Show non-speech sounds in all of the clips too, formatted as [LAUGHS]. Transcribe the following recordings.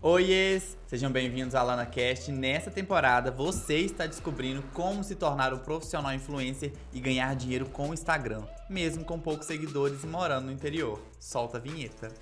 Oiês! Sejam bem-vindos à LanaCast. Nessa temporada, você está descobrindo como se tornar um profissional influencer e ganhar dinheiro com o Instagram, mesmo com poucos seguidores e morando no interior. Solta a vinheta.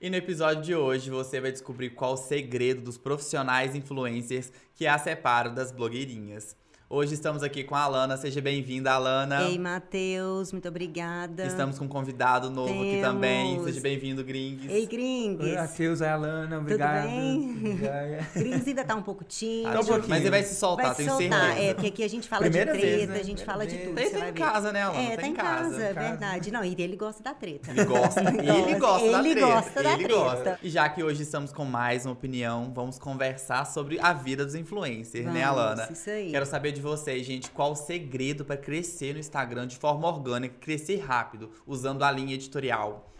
E no episódio de hoje você vai descobrir qual o segredo dos profissionais influencers que a separam das blogueirinhas. Hoje estamos aqui com a Alana. Seja bem-vinda, Alana. Ei, Matheus, muito obrigada. Estamos com um convidado novo Temos. aqui também. Seja bem-vindo, Gringues. Ei, Gringues. Oi, Matheus, é a Alana, obrigado. bem? Joia. [LAUGHS] Gringues ainda tá um pouco tímido. Tá um pouquinho. Mas ele vai se soltar, Vai se tenho soltar, certeza. é, porque aqui a gente fala Primeira de vez, treta, né? a gente fala de tudo. Ele tá em casa, né, Alana? É, Tá tá em casa. casa, é verdade. Não, e ele gosta da treta. Ele gosta, [LAUGHS] ele gosta da Ele treta. gosta da ele treta. gosta. E já que hoje estamos com mais uma opinião, vamos conversar sobre a vida dos influencers, né, Vamos, Alana? isso aí. Quero saber de vocês, gente, qual o segredo para crescer no Instagram de forma orgânica, crescer rápido, usando a linha editorial.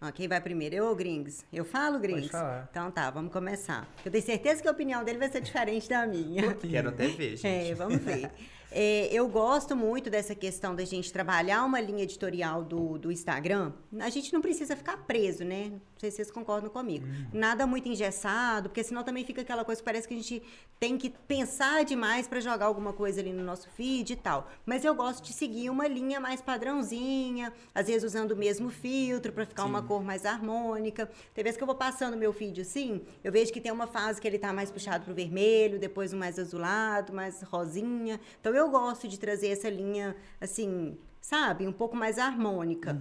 Ó, quem vai primeiro? Eu ou Gringues? Eu falo, Gringues? falar. Então tá, vamos começar. Eu tenho certeza que a opinião dele vai ser diferente da minha. Quero até ver, gente. É, vamos ver. [LAUGHS] É, eu gosto muito dessa questão da gente trabalhar uma linha editorial do, do Instagram. A gente não precisa ficar preso, né? Não sei se vocês concordam comigo. Nada muito engessado, porque senão também fica aquela coisa que parece que a gente tem que pensar demais para jogar alguma coisa ali no nosso feed e tal. Mas eu gosto de seguir uma linha mais padrãozinha, às vezes usando o mesmo filtro para ficar uma cor mais harmônica. Tem vezes que eu vou passando meu feed assim, eu vejo que tem uma fase que ele tá mais puxado pro vermelho, depois um mais azulado, mais rosinha. Então eu gosto de trazer essa linha assim, sabe, um pouco mais harmônica.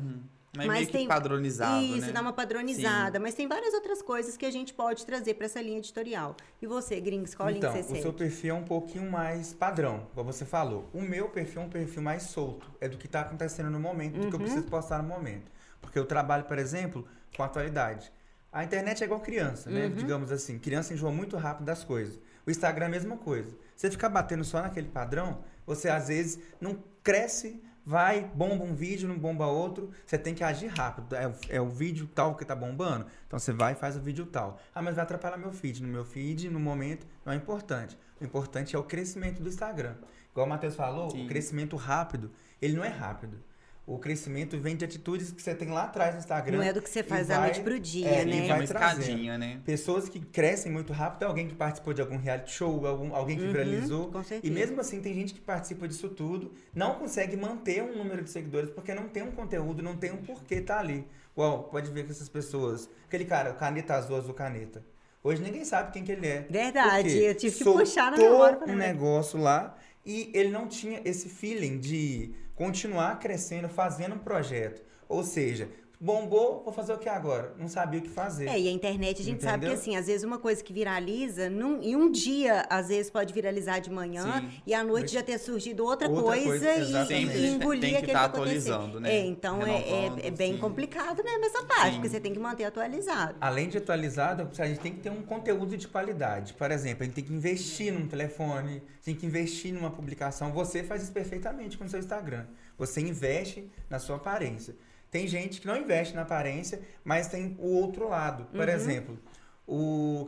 Mas, meio que padronizado, Isso, né? dá uma padronizada. Mas tem várias outras coisas que a gente pode trazer para essa linha editorial. E você, Gringos, qual Então, linha você o segue? seu perfil é um pouquinho mais padrão, como você falou. O meu perfil é um perfil mais solto. É do que está acontecendo no momento, do que Uhum. eu preciso postar no momento. Porque eu trabalho, por exemplo, com atualidade. A internet é igual criança, Uhum. né? Digamos assim, criança enjoa muito rápido das coisas. O Instagram é a mesma coisa. Você ficar batendo só naquele padrão, você às vezes não cresce, vai, bomba um vídeo, não bomba outro. Você tem que agir rápido. É, o- é o vídeo tal que tá bombando, então você vai e faz o vídeo tal. Ah, mas vai atrapalhar meu feed. No meu feed, no momento, não é importante. O importante é o crescimento do Instagram. Igual o Matheus falou, Sim. o crescimento rápido, ele não é rápido. O crescimento vem de atitudes que você tem lá atrás no Instagram. Não é do que você e faz da noite pro dia, é, né? E É vai uma trazendo. né? Pessoas que crescem muito rápido é alguém que participou de algum reality show, algum, alguém que Uhum, viralizou. com E certeza. mesmo assim, tem gente que participa disso tudo, não consegue manter um número de seguidores porque não tem um conteúdo, não tem um porquê tá ali. Uau, pode ver que essas pessoas. Aquele cara, caneta azul, azul caneta. Hoje ninguém sabe quem que ele é. Verdade, eu tive que puxar na memória pra um negócio lá e ele não tinha esse feeling de continuar crescendo, fazendo um projeto. Ou seja, bombou, vou fazer o que agora? Não sabia o que fazer. É, e a internet a gente sabe que Entendeu? assim, às vezes uma coisa que viraliza, num, em um dia, às vezes pode viralizar de manhã Sim. e à noite já ter surgido outra, Outra coisa, coisa, e, e engolir Tem que aquele tá que aconteceu. atualizando, né? É, então é, é- é bem sim. complicado mesmo essa parte, Sim. porque você tem que manter atualizado. Além de atualizado, a gente tem que ter um conteúdo de qualidade. Por exemplo, a gente tem que investir num telefone, tem que investir numa publicação. Você faz isso perfeitamente com o seu Instagram. Você investe na sua aparência. Tem gente que não investe na aparência, mas tem o outro lado. Por Uhum. exemplo, o,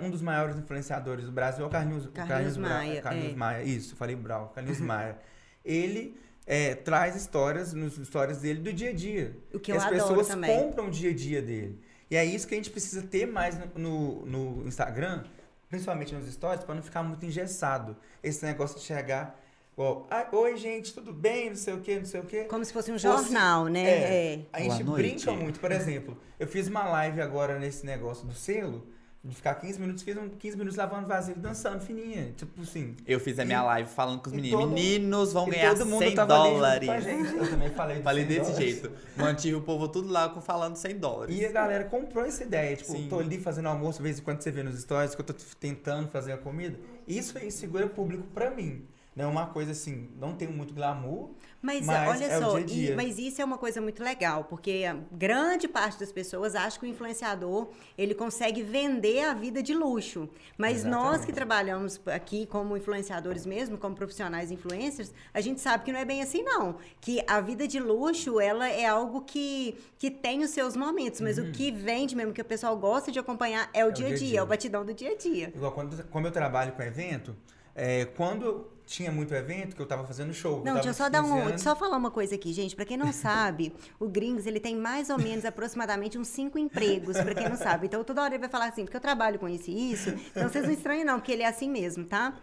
um dos maiores influenciadores do Brasil é o Carlinhos, Carlinhos Bra- Maia, Carlinhos é. Maia, isso, falei Brau, Carlinhos [LAUGHS] Maia. Ele é, traz histórias nos stories dele do dia a dia. O que eu as pessoas também. compram o dia a dia dele. E é isso que a gente precisa ter mais no, no, no Instagram, principalmente nos stories, para não ficar muito engessado. Esse negócio de chegar, igual, "Ai, oi gente, tudo bem? Não sei o que, não sei o que. Como se fosse um Fosse- jornal, né? É, É. a Boa gente noite. brinca muito. Por exemplo, eu fiz uma live agora nesse negócio do selo, de ficar 15 minutos, fiz um 15 minutos lavando vasilha dançando fininha. Tipo assim. Eu fiz a minha E- live falando com os meninos. todo- Meninos vão ganhar todo mundo 100 tava ali junto dólares. Eu também falei de Falei 100 desse dólares. jeito. Mantive o povo tudo lá com falando 100 dólares. E a galera comprou essa ideia. Tipo, Sim. tô ali fazendo almoço, de vez em quando você vê nos stories que eu tô tentando fazer a comida. Isso aí segura público pra mim. Não é uma coisa assim, não tem muito glamour. Mas, Mas olha é o só, dia a dia. e- mas isso é uma coisa muito legal, porque a grande parte das pessoas acha que o influenciador ele consegue vender a vida de luxo. Mas nós Exatamente. que trabalhamos aqui como influenciadores mesmo, como profissionais influencers, a gente sabe que não é bem assim não. Que a vida de luxo ela é algo que, que tem os seus momentos, mas o que vende mesmo, que o pessoal gosta de acompanhar é o dia a dia, é o batidão do dia a dia. Igual quando, como eu trabalho com evento, É, quando tinha muito evento, que eu tava fazendo show. Não, deixa eu só dar um, só falar uma coisa aqui, gente. Para quem não sabe, o Gringos ele tem mais ou menos aproximadamente uns cinco empregos, para quem não sabe. Então toda hora ele vai falar assim, porque eu trabalho com isso e isso. Então vocês não estranhem não, porque ele é assim mesmo, tá?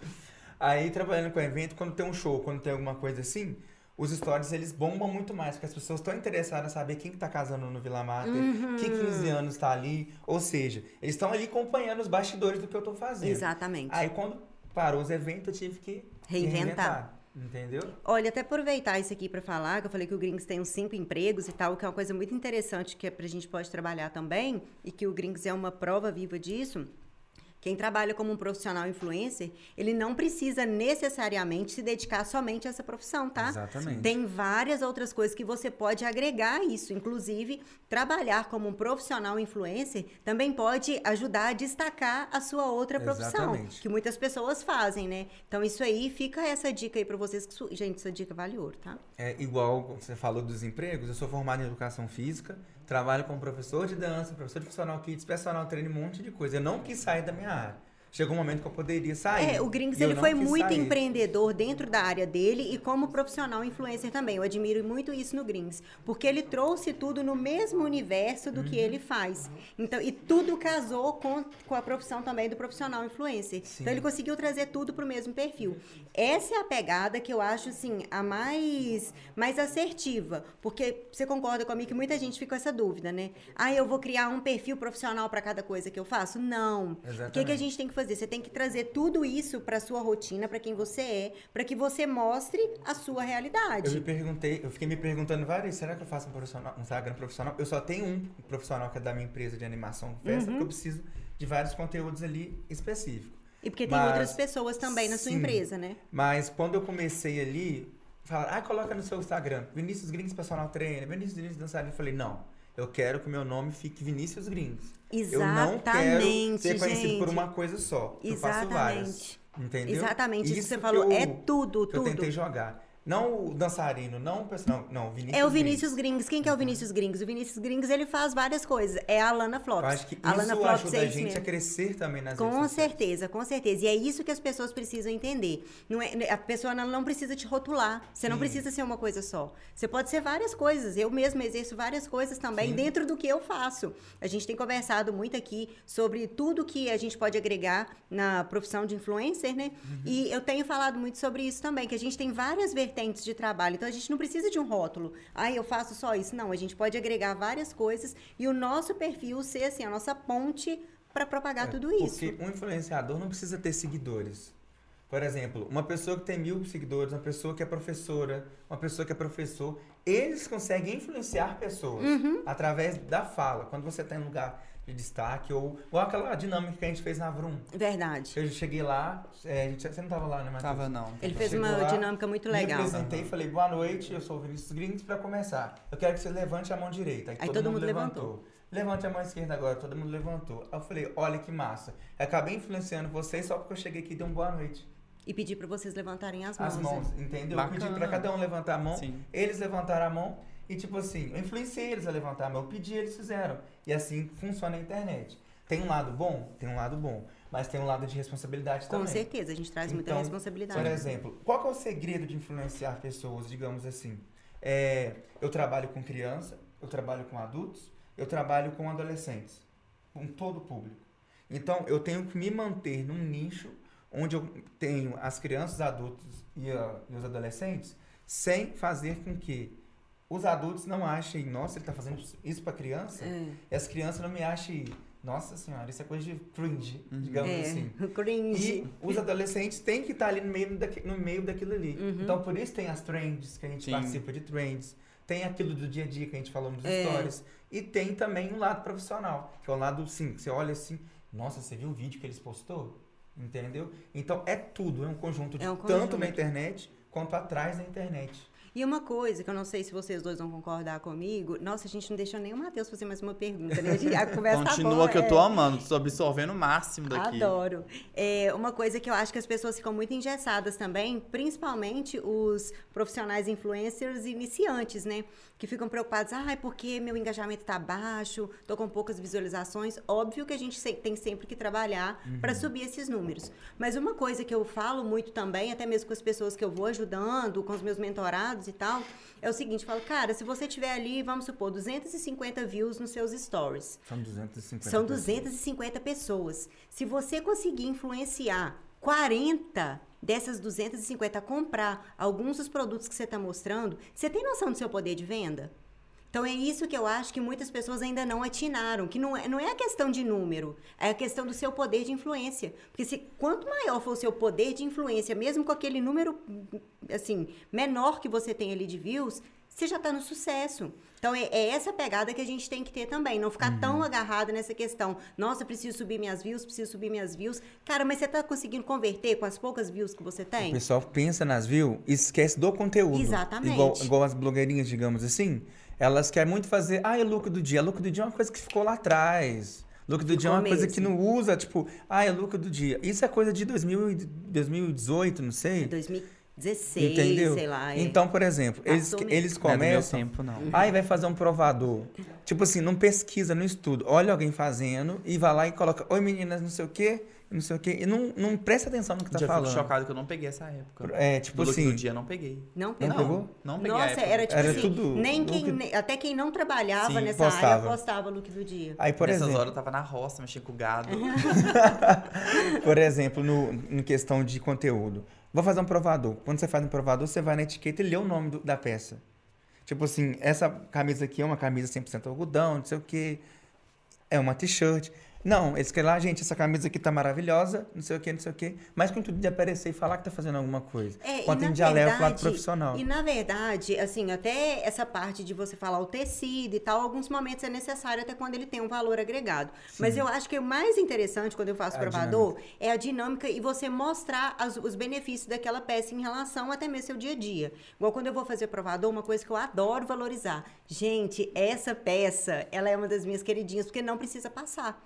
Aí trabalhando com evento, quando tem um show, quando tem alguma coisa assim, os stories eles bombam muito mais, porque as pessoas estão interessadas em saber quem que tá casando no Vila Mata, uhum. que 15 anos tá ali, ou seja, eles estão ali acompanhando os bastidores do que eu tô fazendo. Exatamente. Aí quando parou os eventos, eu tive que reinventar. reinventar. Entendeu? Olha, até aproveitar isso aqui para falar, que eu falei que o Gringos tem uns cinco empregos e tal, que é uma coisa muito interessante que é pra gente pode trabalhar também, e que o Gringos é uma prova viva disso. Quem trabalha como um profissional influencer, ele não precisa necessariamente se dedicar somente a essa profissão, tá? Exatamente. Tem várias outras coisas que você pode agregar a isso. Inclusive, trabalhar como um profissional influencer também pode ajudar a destacar a sua outra profissão, Exatamente. que muitas pessoas fazem, né? Então, isso aí, fica essa dica aí para vocês. Que, gente, essa dica vale ouro, tá? É igual você falou dos empregos, eu sou formado em educação física, Trabalho como professor de dança, professor de funcional kids, personal trainer, um monte de coisa. Eu não quis sair da minha área chegou um momento que eu poderia sair. É, o Gringos ele foi muito sair. empreendedor dentro da área dele e como profissional influencer também. Eu admiro muito isso no Gringos, porque ele trouxe tudo no mesmo universo do uhum. que ele faz. Então, e tudo casou com, com a profissão também do profissional influencer. Sim. Então ele conseguiu trazer tudo para o mesmo perfil. Essa é a pegada que eu acho assim a mais mais assertiva, porque você concorda comigo que muita gente fica com essa dúvida, né? Ah, eu vou criar um perfil profissional para cada coisa que eu faço? Não. Exatamente. O que, que a gente tem que fazer? Você tem que trazer tudo isso para sua rotina, para quem você é, para que você mostre a sua realidade. Eu me perguntei, eu fiquei me perguntando várias, será que eu faço um, profissional, um Instagram profissional? Eu só tenho um profissional que é da minha empresa de animação festa, uhum. porque eu preciso de vários conteúdos ali específicos. E porque tem Mas, outras pessoas também na sua sim, empresa, né? Mas quando eu comecei ali, falaram, ah, coloca no seu Instagram, Vinícius Gringos Personal Trainer, Vinícius Gringos Dançarino. Eu falei, não, eu quero que o meu nome fique Vinícius Gringos. Exatamente, eu não quero ser conhecido gente. por uma coisa só. Exatamente. Eu faço várias. Entendeu? Exatamente, isso, isso que você falou eu, é tudo, tudo. Eu tentei jogar. Não o dançarino, não o personal, não, Vinícius É o Vinícius Gringos. Quem que é o Vinícius Gringos? O Vinícius Gringos, ele faz várias coisas. É a Lana Flops. Eu acho que a Lana Flops ajuda é a gente mesmo. a crescer também nas Com certeza, com certeza. E é isso que as pessoas precisam entender. Não é, a pessoa não precisa te rotular. Você não Sim. precisa ser uma coisa só. Você pode ser várias coisas. Eu mesma exerço várias coisas também Sim. dentro do que eu faço. A gente tem conversado muito aqui sobre tudo que a gente pode agregar na profissão de influencer, né? Uhum. E eu tenho falado muito sobre isso também, que a gente tem várias vertentes de trabalho trabalho. Então a gente não precisa de um rótulo. Ah, eu faço só isso. Não, a gente pode agregar várias coisas e o nosso perfil ser assim, a nossa ponte para propagar é, tudo isso. Porque um influenciador não precisa ter seguidores. Por exemplo, uma pessoa que tem mil seguidores, uma pessoa que é professora, uma pessoa que é professor, eles conseguem influenciar pessoas uhum. através da fala. Quando você está em um lugar de destaque, ou, ou aquela dinâmica que a gente fez na Vrum. Verdade. Eu cheguei lá, é, gente, você não estava lá, né, Matheus? Tava não. Ele fez uma lá, dinâmica muito legal. Me apresentei e falei, boa noite, eu sou o Vinícius Gringos, para começar. Eu quero que você levante a mão direita. Aí, Aí todo, todo, mundo, levantou. levantou. Levante a mão esquerda agora, todo mundo levantou. Aí eu falei, olha que massa. Eu acabei influenciando vocês só porque eu cheguei aqui e dei uma boa noite. E pedi para vocês levantarem as mãos. As mãos, né? entendeu? Bacana. Eu pedi para cada um levantar a mão. Sim. Eles levantaram a mão e, tipo assim, eu influenciei eles a levantar mão. Eu pedi, eles fizeram. E assim funciona a internet. Tem um lado bom? Tem um lado bom. Mas tem um lado de responsabilidade também. Com certeza, a gente traz então, muita responsabilidade. Por exemplo, qual é o segredo de influenciar pessoas, digamos assim? É, eu trabalho com criança, eu trabalho com adultos, eu trabalho com adolescentes, com todo o público. Então, eu tenho que me manter num nicho onde eu tenho as crianças, adultos e, a, e os adolescentes, sem fazer com que os adultos não achem, nossa, ele está fazendo isso para criança, é. e as crianças não me achem, nossa senhora, isso é coisa de cringe, uhum. digamos é, assim. [LAUGHS] Cringe. E os adolescentes têm que estar tá ali no meio, daqui, no meio daquilo ali. Uhum. Então, por isso tem as trends, que a gente Sim. participa de trends, tem aquilo do dia a dia que a gente falou nos é. stories, e tem também um lado profissional, que é o lado, sim, que você olha assim, nossa, você viu o vídeo que eles postou? Entendeu? Então é tudo, é um conjunto de é um conjunto. tanto na internet quanto atrás da internet. E uma coisa que eu não sei se vocês dois vão concordar comigo, nossa, a gente não deixou nem o Matheus fazer mais uma pergunta, né? A conversa Continua tá boa, que eu tô é. amando, tô absorvendo o máximo daqui. Adoro. É, uma coisa que eu acho que as pessoas ficam muito engessadas também, principalmente os profissionais influencers iniciantes, né? Que ficam preocupados, ah, porque meu engajamento tá baixo, tô com poucas visualizações. Óbvio que a gente tem sempre que trabalhar para subir esses números. Mas uma coisa que eu falo muito também, até mesmo com as pessoas que eu vou ajudando, com os meus mentorados e tal, é o seguinte, eu falo, cara, se você tiver ali, vamos supor, 250 views nos seus stories, São 250 são pessoas. 250 pessoas. Se você conseguir influenciar 40 dessas 250 a comprar alguns dos produtos que você está mostrando, você tem noção do seu poder de venda? Então é isso que eu acho que muitas pessoas ainda não atinaram, que não é, não é a questão de número, é a questão do seu poder de influência. Porque se quanto maior for o seu poder de influência, mesmo com aquele número assim menor que você tem ali de views, você já está no sucesso. Então é, é essa pegada que a gente tem que ter também, não ficar tão agarrado nessa questão. Nossa, preciso subir minhas views, preciso subir minhas views. Cara, mas você está conseguindo converter com as poucas views que você O tem? pessoal pensa nas views e esquece do conteúdo. Exatamente. Igual, igual as blogueirinhas, digamos assim. Elas querem muito fazer, ah, é lucro do dia. Lucro do dia é uma coisa que ficou lá atrás. Lucro do dia é uma Ficou coisa que mesmo. não usa, tipo, ah, é lucro do dia. Isso é coisa de 2000, e- 2018, não sei. 2016, Entendeu? sei lá. é. Então, por exemplo, eles, mesmo. eles Não é do meu começam. tempo, não. Aí vai fazer um provador. Tipo assim, não pesquisa, não estuda. Olha alguém fazendo e vai lá e coloca, oi meninas, não sei o quê, não sei o quê. E não, não presta atenção no que tá Já falando. fico chocado que eu não peguei essa época. É, tipo do look assim. do dia, não peguei. Não Não pegou? pegou? Não peguei a Nossa, época. era tipo Era assim, tudo nem quem, look- nem- até quem não trabalhava Sim, nessa postava. área postava look do dia. Aí, por Nessas exemplo, horas eu tava na roça, mexendo com o gado. [LAUGHS] por exemplo, no, em questão de conteúdo. Vou fazer um provador. Quando você faz um provador, você vai na etiqueta e lê o nome do- da peça. Tipo assim, essa camisa aqui é uma camisa 100% algodão, não sei o quê. É uma t-shirt. Não, eles querem lá, gente, essa camisa aqui tá maravilhosa, não sei o quê, não sei o quê. Mas com tudo de aparecer e falar que tá fazendo alguma coisa. É, Quanto em na dia leva pro lado profissional. E na verdade, assim, até essa parte de você falar o tecido e tal, alguns momentos é necessário até quando ele tem um valor agregado. Mas eu acho que o mais interessante quando eu faço A provador é a dinâmica e você mostrar as- os benefícios daquela peça em relação até mesmo ao seu dia a dia. Igual quando eu vou fazer provador, uma coisa que eu adoro valorizar. Gente, essa peça, ela é uma das minhas queridinhas, porque não precisa passar.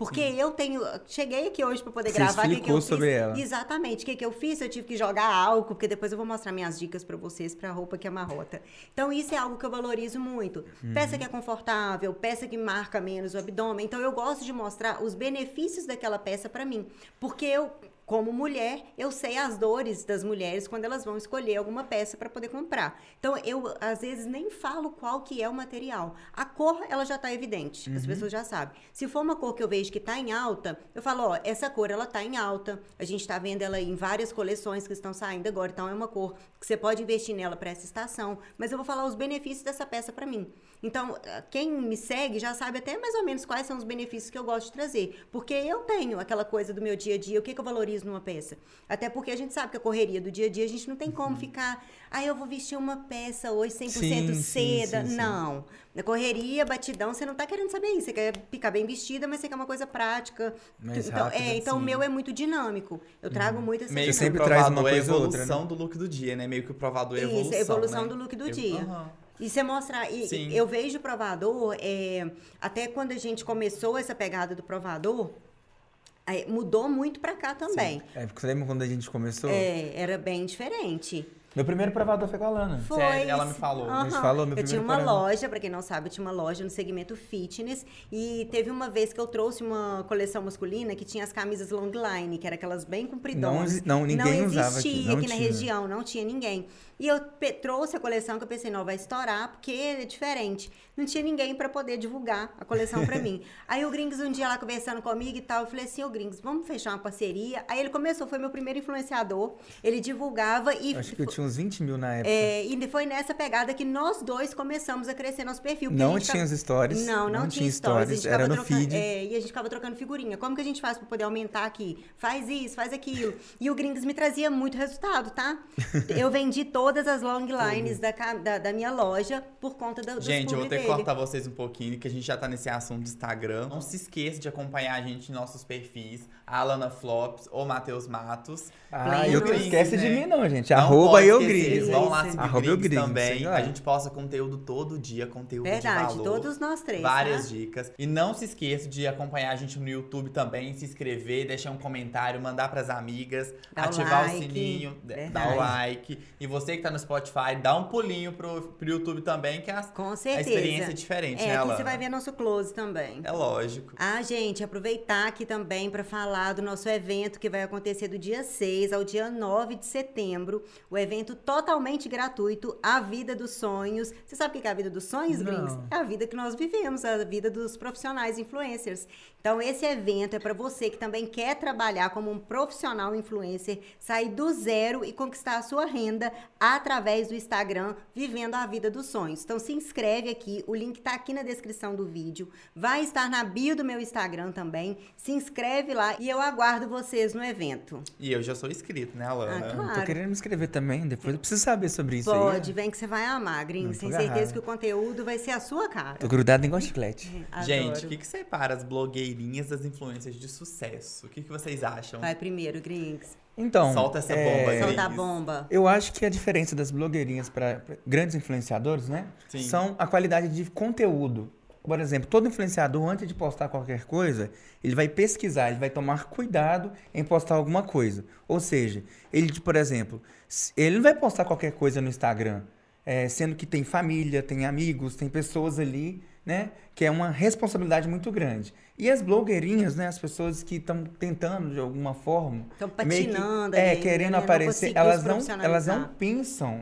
Porque eu tenho. Cheguei aqui hoje para poder Você gravar. o que que explicou eu fiz. sobre ela. Exatamente. O que, que eu fiz? Eu tive que jogar álcool, porque depois eu vou mostrar minhas dicas pra vocês pra roupa que amarrota. Então, isso é algo que eu valorizo muito. Peça que é confortável, peça que marca menos o abdômen. Então, eu gosto de mostrar os benefícios daquela peça pra mim. Porque eu. Como mulher, eu sei as dores das mulheres quando elas vão escolher alguma peça para poder comprar. Então, eu às vezes nem falo qual que é o material. A cor, ela já tá evidente, as pessoas já sabem. Se for uma cor que eu vejo que tá em alta, eu falo, ó, essa cor ela tá em alta. A gente tá vendo ela em várias coleções que estão saindo agora, então é uma cor que você pode investir nela para essa estação, mas eu vou falar os benefícios dessa peça para mim. Então, eh, quem me segue já sabe até mais ou menos quais são os benefícios que eu gosto de trazer, porque eu tenho aquela coisa do meu dia a dia, o que, que eu valorizo numa peça. Até porque a gente sabe que a correria do dia a dia, a gente não tem como ficar, ah, eu vou vestir uma peça hoje 100% Sim, seda. sim, sim. Não. Na correria, batidão, você não tá querendo saber isso. Você quer ficar bem vestida, mas você quer uma coisa prática. Mais então, rápida, é, então o meu é muito dinâmico. Eu trago muito essa Meio que sempre traz uma é a coisa ou outra, evolução do look do dia, né? Meio que o provador é a Isso, evolução, a evolução né? do look do Eu- dia. Aham. E você mostrar. E, Sim. eu vejo o provador, é, até quando a gente começou essa pegada do provador, mudou muito pra cá também. É, porque você lembra quando a gente começou? É, era bem diferente. Meu primeiro provador foi com a Lana. Foi. Sério, ela me falou. Aham. Mas falou, meu Eu tinha uma programa. loja, pra quem não sabe, eu tinha uma loja no segmento fitness. E teve uma vez que eu trouxe uma coleção masculina que tinha as camisas long line, que eram aquelas bem compridonas. Não não, ninguém não usava aqui, existia não aqui na tinha. região, não tinha ninguém. E eu trouxe a coleção que eu pensei, não, vai estourar, porque é diferente. Não tinha ninguém pra poder divulgar a coleção pra mim. [LAUGHS] Aí o Gringos um dia lá conversando comigo e tal, eu falei assim, ô Gringos, vamos fechar uma parceria. Aí ele começou, foi meu primeiro influenciador. Ele divulgava e Acho que eu tinha uns 20 mil na época. é, e foi nessa pegada que nós dois começamos a crescer nosso perfil. não tinha os stories. Não, não, tinha stories. Era no trocando- feed. é, e a gente ficava trocando figurinha. Como que a gente faz pra poder aumentar aqui? Faz isso, faz aquilo. E o Gringos me trazia muito resultado, tá? [LAUGHS] Eu vendi todas as long lines da, da, da minha loja por conta do, Gente, eu vou ter que cortar vocês um pouquinho, que a gente já tá nesse assunto do Instagram. Não se esqueça de acompanhar a gente em nossos perfis, Alana Flops ou Matheus Matos. Ah, Pleno. e eu não esquece de né? mim não, gente. Não Arroba Eugrides. Vão lá seguir Arroba o Griggs também. A gente posta conteúdo todo dia, conteúdo Verdade, de valor. todos nós três. Várias tá? dicas. E não se esqueça de acompanhar a gente no YouTube também, se inscrever, deixar um comentário, mandar pras amigas, Dá o ativar o like. sininho, d- Verdade. dar o like. E você que tá no Spotify, dá um pulinho pro, pro YouTube também, que a, Com a certeza. experiência é diferente, É, né, aqui Alana? você vai ver nosso close também. É lógico. Ah, gente, aproveitar aqui também para falar do nosso evento que vai acontecer do dia 6 ao dia 9 de setembro. O evento totalmente gratuito, A Vida dos Sonhos. Você sabe o que é a vida dos sonhos, Não. É a vida que nós vivemos, a vida dos profissionais influencers. Então, esse evento é para você que também quer trabalhar como um profissional influencer, sair do zero e conquistar a sua renda através do Instagram, vivendo a vida dos sonhos. Então, se inscreve aqui, o link tá aqui na descrição do vídeo, vai estar na bio do meu Instagram também. Se inscreve lá e eu aguardo vocês no evento. E eu já sou inscrito, né, Alana? Ah, claro. Tô querendo me inscrever também, depois eu preciso saber sobre isso aí. Pode, vem que você vai amar, tô Tenho certeza que o conteúdo vai ser a sua cara. Tô grudado igual chiclete. [LAUGHS] Gente, o que, que separa as blogueirinhas das influências de sucesso? O que, que vocês acham? Vai primeiro, Gringos. Então, Solta essa é, bomba aí. Solta a bomba. Eu acho que a diferença das blogueirinhas para grandes influenciadores, né? Sim. São a qualidade de conteúdo. Por exemplo, todo influenciador, antes de postar qualquer coisa, ele vai pesquisar, ele vai tomar cuidado em postar alguma coisa. Ou seja, ele, por exemplo, ele não vai postar qualquer coisa no Instagram, é, sendo que tem família, tem amigos, tem pessoas ali, né? Que é uma responsabilidade muito grande. E as blogueirinhas, né? As pessoas que estão tentando de alguma forma Estão meio que- patinando é, ali, querendo né? Não aparecer. conseguiu Elas não, elas não pensam,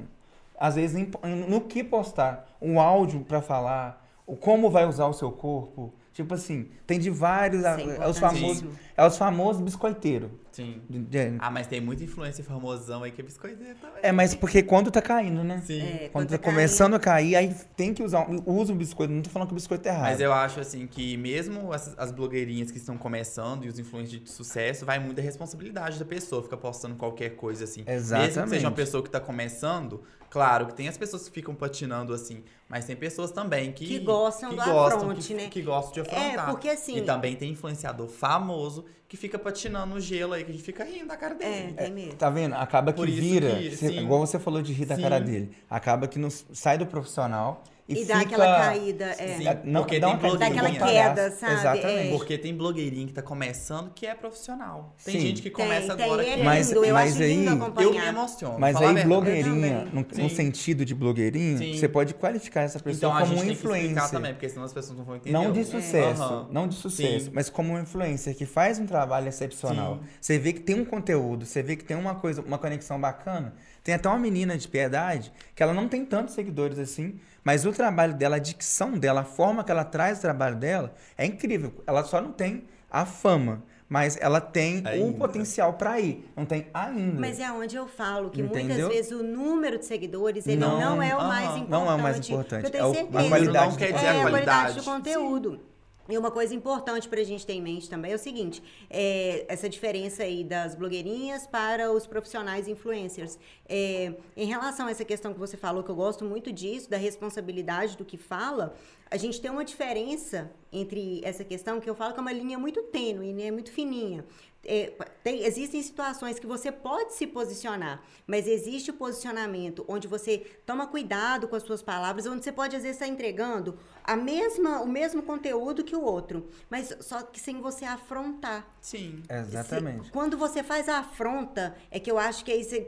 às vezes, em- no que postar. Um áudio pra falar, o como vai usar o seu corpo. Tipo assim, tem de vários. Isso é é, os famosos, é os famosos biscoiteiros. Sim. De- de- Ah, mas tem muita influência famosão aí que é biscoiteiro também. É, mas porque quando tá caindo, né? Sim. É, Quando quando tá tá começando a cair, aí tem que usar. Usa o biscoito. Não tô falando que o biscoito é errado. Mas eu acho assim que mesmo as, as blogueirinhas que estão começando e os influencers de sucesso, vai muito da responsabilidade da pessoa, fica postando qualquer coisa assim. Mesmo que Exatamente. seja uma pessoa que tá começando, claro que tem as pessoas que ficam patinando assim, mas tem pessoas também que Que gostam que do gostam, afronte, que, né? que gostam de afrontar. porque, assim- E também tem influenciador famoso que fica patinando no gelo aí, que a gente fica rindo da cara É, dele. tem mesmo. Tá vendo? Acaba que vira. que, cê- sim. igual você falou de rir da Sim. cara dele. Acaba que não sai do profissional e, E fica. dá aquela caída, é. Sim, Não, porque dá tem uma. Dá aquela queda, sabe? Exatamente. É. Porque tem blogueirinha que tá começando que é profissional. Tem Sim. gente que começa tem, agora tem, que é Mas- lindo, eu mas acho aí- lindo Eu me emociono. Mas aí, blogueirinha, no, no sentido de blogueirinha, Sim. você pode qualificar essa pessoa Então como um que influencer. também, porque senão as pessoas não vão entender. Não de É. sucesso, não de sucesso, Sim. mas como um influencer que faz um trabalho excepcional. Sim. Você vê que tem um conteúdo, você vê que tem uma coisa, uma conexão bacana. Tem até uma menina de piedade que ela não tem tantos seguidores assim, mas o trabalho dela, a dicção dela, a forma que ela traz o trabalho dela é incrível. Ela só não tem a fama, mas ela tem um Ainda. potencial pra ir. Não tem ainda. Mas é onde eu falo que muitas Entendeu? vezes o número de seguidores, ele Não, não, é o aham. mais importante. Não é o mais importante, Eu tenho é o- a certeza. qualidade não quer dizer é, a a qualidade qualidade. do conteúdo. E uma coisa importante pra gente ter em mente também é o seguinte: é, essa diferença aí das blogueirinhas para os profissionais influencers. É, em relação a essa questão que você falou, que eu gosto muito disso, da responsabilidade do que fala, a gente tem uma diferença entre essa questão que eu falo que é uma linha muito tênue, né? Muito fininha. É, tem- existem situações que você pode se posicionar, mas existe o posicionamento onde você toma cuidado com as suas palavras, onde você pode às vezes estar entregando a mesma, o mesmo conteúdo que o outro, mas só que sem você afrontar. Sim. Exatamente. Se- quando você faz a afronta, é que eu acho que aí você.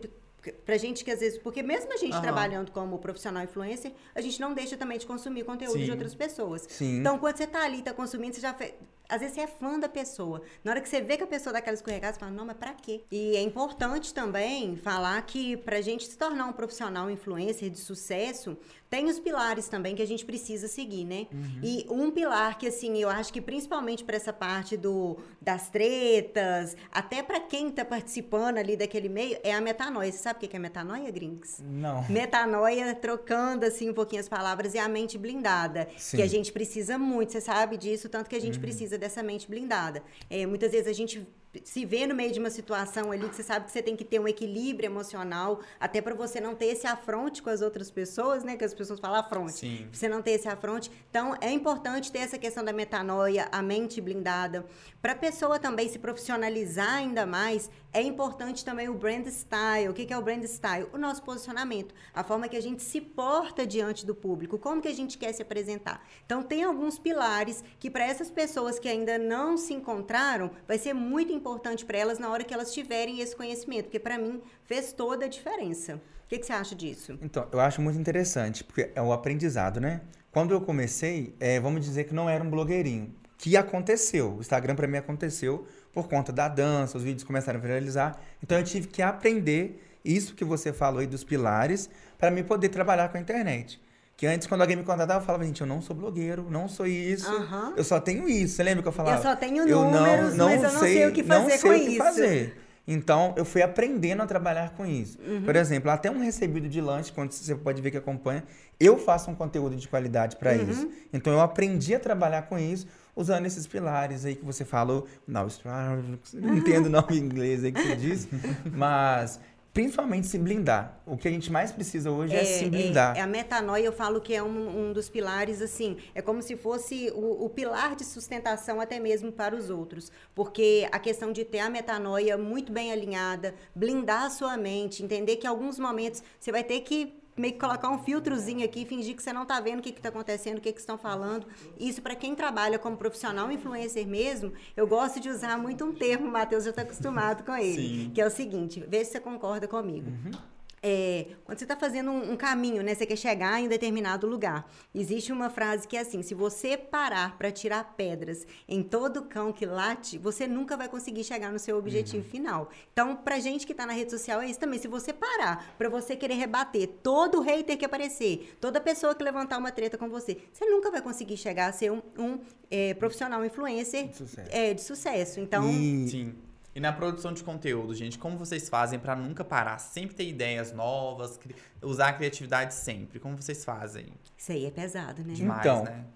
Pra gente que às vezes. Porque mesmo a gente Aham. trabalhando como profissional influencer, a gente não deixa também de consumir conteúdo Sim. de outras pessoas. Sim. Então, quando você tá ali, tá consumindo, você já. fe- Às vezes você é fã da pessoa. Na hora que você vê que a pessoa dá aquela escorregada, você fala, não, mas pra quê? E é importante também falar que pra gente se tornar um profissional influencer de sucesso, tem os pilares também que a gente precisa seguir, né? E um pilar que, assim, eu acho que principalmente pra essa parte do, das tretas, até pra quem tá participando ali daquele meio, é a metanoia. Você sabe o que é metanoia, Grinks? Não. Metanoia, trocando assim um pouquinho as palavras, é a mente blindada. Sim. Que a gente precisa muito, você sabe disso, tanto que a gente precisa dessa mente blindada. É, muitas vezes a gente se vê no meio de uma situação ali que você sabe que você tem que ter um equilíbrio emocional, até para você não ter esse afronte com as outras pessoas, né? Que as pessoas falam afronte. Sim. Pra você não ter esse afronte. Então, é importante ter essa questão da metanoia, a mente blindada. Para a pessoa também se profissionalizar ainda mais, É importante também o brand style. O que é o brand style? O nosso posicionamento, a forma que a gente se porta diante do público, como que a gente quer se apresentar. Então, tem alguns pilares que para essas pessoas que ainda não se encontraram, vai ser muito importante para elas na hora que elas tiverem esse conhecimento, porque para mim fez toda a diferença. O que, que você acha disso? Então, eu acho muito interessante, porque é o aprendizado, né? Quando eu comecei, é, vamos dizer que não era um blogueirinho. Que aconteceu. O Instagram para mim aconteceu por conta da dança, os vídeos começaram a viralizar. Então eu tive que aprender isso que você falou aí dos pilares para mim poder trabalhar com a internet. Que antes, quando alguém me contratava, eu falava, gente, eu não sou blogueiro, não sou isso, Aham. eu só tenho isso. Você lembra que eu falava? Eu só tenho Eu números, mas eu não sei o que fazer não sei com o que isso. fazer. Então, eu fui aprendendo a trabalhar com isso. Uhum. Por exemplo, até um recebido de lanche, quando você pode ver que acompanha, eu faço um conteúdo de qualidade para Uhum. isso. Então, eu aprendi a trabalhar com isso usando esses pilares aí que você falou. Não, não entendo o nome em inglês aí que você disse, [LAUGHS] mas principalmente se blindar. O que a gente mais precisa hoje é, se blindar. é a metanoia, eu falo que é um, um dos pilares, assim, é como se fosse o, o pilar de sustentação até mesmo para os outros. Porque a questão de ter a metanoia muito bem alinhada, blindar a sua mente, entender que em alguns momentos você vai ter que meio que colocar um filtrozinho aqui, fingir que você não tá vendo o que que tá acontecendo, o que que estão falando. Isso para quem trabalha como profissional influencer mesmo, eu gosto de usar muito um termo, o Matheus já está acostumado com ele, Sim. que é o seguinte, vê se você concorda comigo. É, quando você está fazendo um, um caminho, né, você quer chegar em determinado lugar, existe uma frase que é assim: se você parar para tirar pedras em todo cão que late, você nunca vai conseguir chegar no seu objetivo final. Então, pra gente que tá na rede social é isso também. Se você parar para você querer rebater todo hater que aparecer, toda pessoa que levantar uma treta com você, você nunca vai conseguir chegar a ser um, um, é, profissional influencer De sucesso. é, de sucesso. Então, E Sim. E na produção de conteúdo, gente, como vocês fazem pra nunca parar? Sempre ter ideias novas, cri- usar a criatividade sempre. Como vocês fazem? isso aí é pesado, né? Demais, Então, né?